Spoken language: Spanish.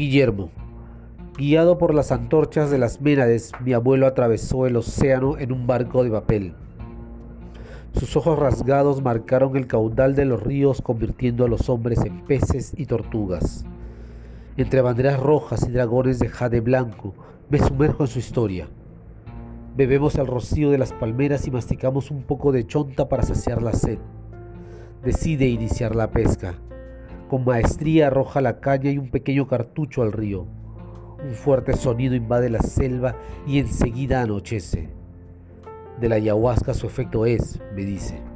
Guillermo. Guiado por las antorchas de las Ménades, mi abuelo atravesó el océano en un barco de papel. Sus ojos rasgados marcaron el caudal de los ríos convirtiendo a los hombres en peces y tortugas. Entre banderas rojas y dragones de jade blanco, me sumerjo en su historia. Bebemos el rocío de las palmeras y masticamos un poco de chonta para saciar la sed. Decide iniciar la pesca. Con maestría arroja la caña y un pequeño cartucho al río. Un fuerte sonido invade la selva y enseguida anochece. De la ayahuasca su efecto es, me dice.